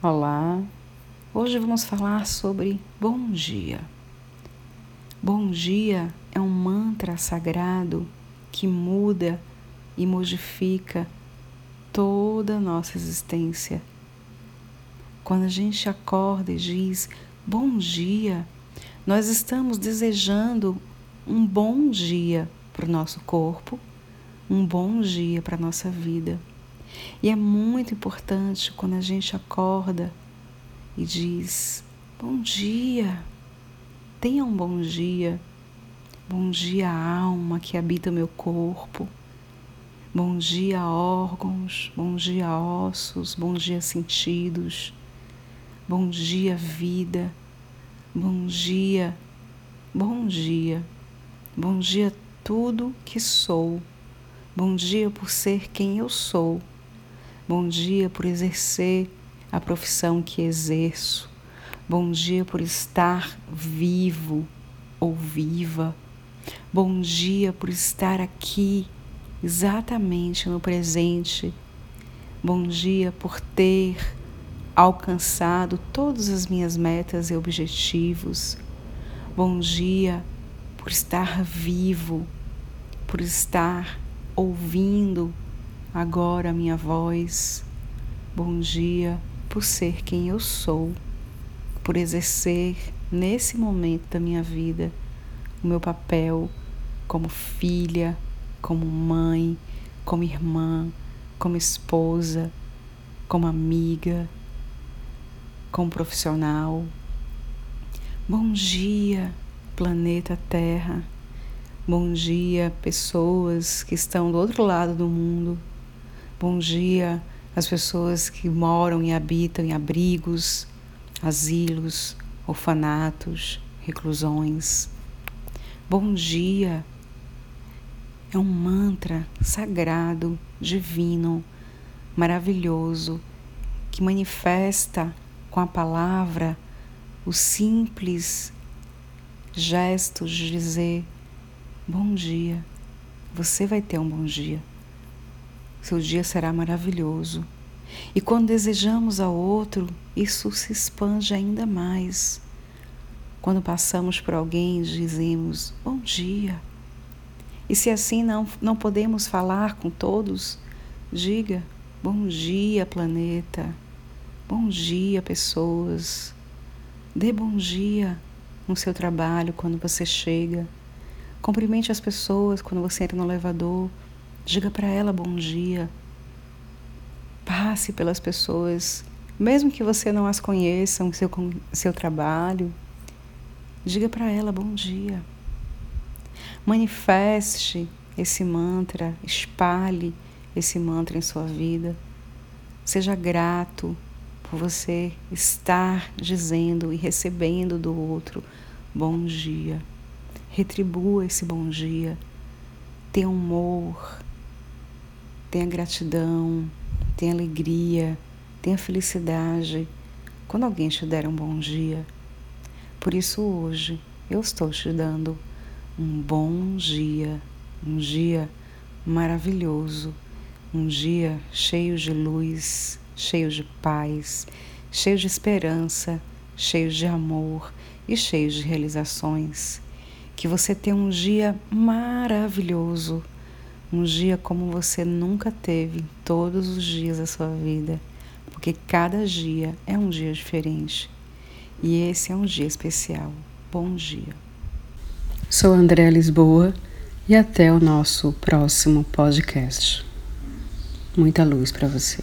Olá, hoje vamos falar sobre bom dia. Bom dia é um mantra sagrado que muda e modifica toda a nossa existência. Quando a gente acorda e diz bom dia, nós estamos desejando um bom dia para o nosso corpo, um bom dia para a nossa vida. E é muito importante quando a gente acorda e diz: Bom dia, tenha um bom dia. Bom dia, alma que habita o meu corpo. Bom dia, órgãos. Bom dia, ossos. Bom dia, sentidos. Bom dia, vida. Bom dia, bom dia. Bom dia, tudo que sou. Bom dia por ser quem eu sou. Bom dia por exercer a profissão que exerço. Bom dia por estar vivo ou viva. Bom dia por estar aqui, exatamente no presente. Bom dia por ter alcançado todas as minhas metas e objetivos. Bom dia por estar vivo, por estar ouvindo agora minha voz. Bom dia por ser quem eu sou, por exercer nesse momento da minha vida o meu papel como filha, como mãe, como irmã, como esposa, como amiga, como profissional. Bom dia, planeta Terra. Bom dia, pessoas que estão do outro lado do mundo Bom dia às pessoas que moram e habitam em abrigos, asilos, orfanatos, reclusões. Bom dia é um mantra sagrado, divino, maravilhoso, que manifesta com a palavra o simples gesto de dizer: Bom dia, você vai ter um bom dia. Seu dia será maravilhoso. E quando desejamos ao outro, isso se expande ainda mais. Quando passamos por alguém, dizemos bom dia. E se assim não, não podemos falar com todos, diga bom dia, planeta. Bom dia, pessoas. Dê bom dia no seu trabalho quando você chega. Cumprimente as pessoas quando você entra no elevador. Diga para ela bom dia. Passe pelas pessoas, mesmo que você não as conheça, o seu, seu trabalho. Diga para ela bom dia. Manifeste esse mantra, espalhe esse mantra em sua vida. Seja grato por você estar dizendo e recebendo do outro bom dia. Retribua esse bom dia. Tenha humor, Tenha gratidão, tenha alegria, tenha felicidade quando alguém te der um bom dia. Por isso, hoje, eu estou te dando um bom dia, um dia maravilhoso, um dia cheio de luz, cheio de paz, cheio de esperança, cheio de amor e cheio de realizações. Que você tenha um dia maravilhoso um dia como você nunca teve todos os dias da sua vida, porque cada dia é um dia diferente e esse é um dia especial. Bom dia. Sou André Lisboa e até o nosso próximo podcast. Muita luz para você.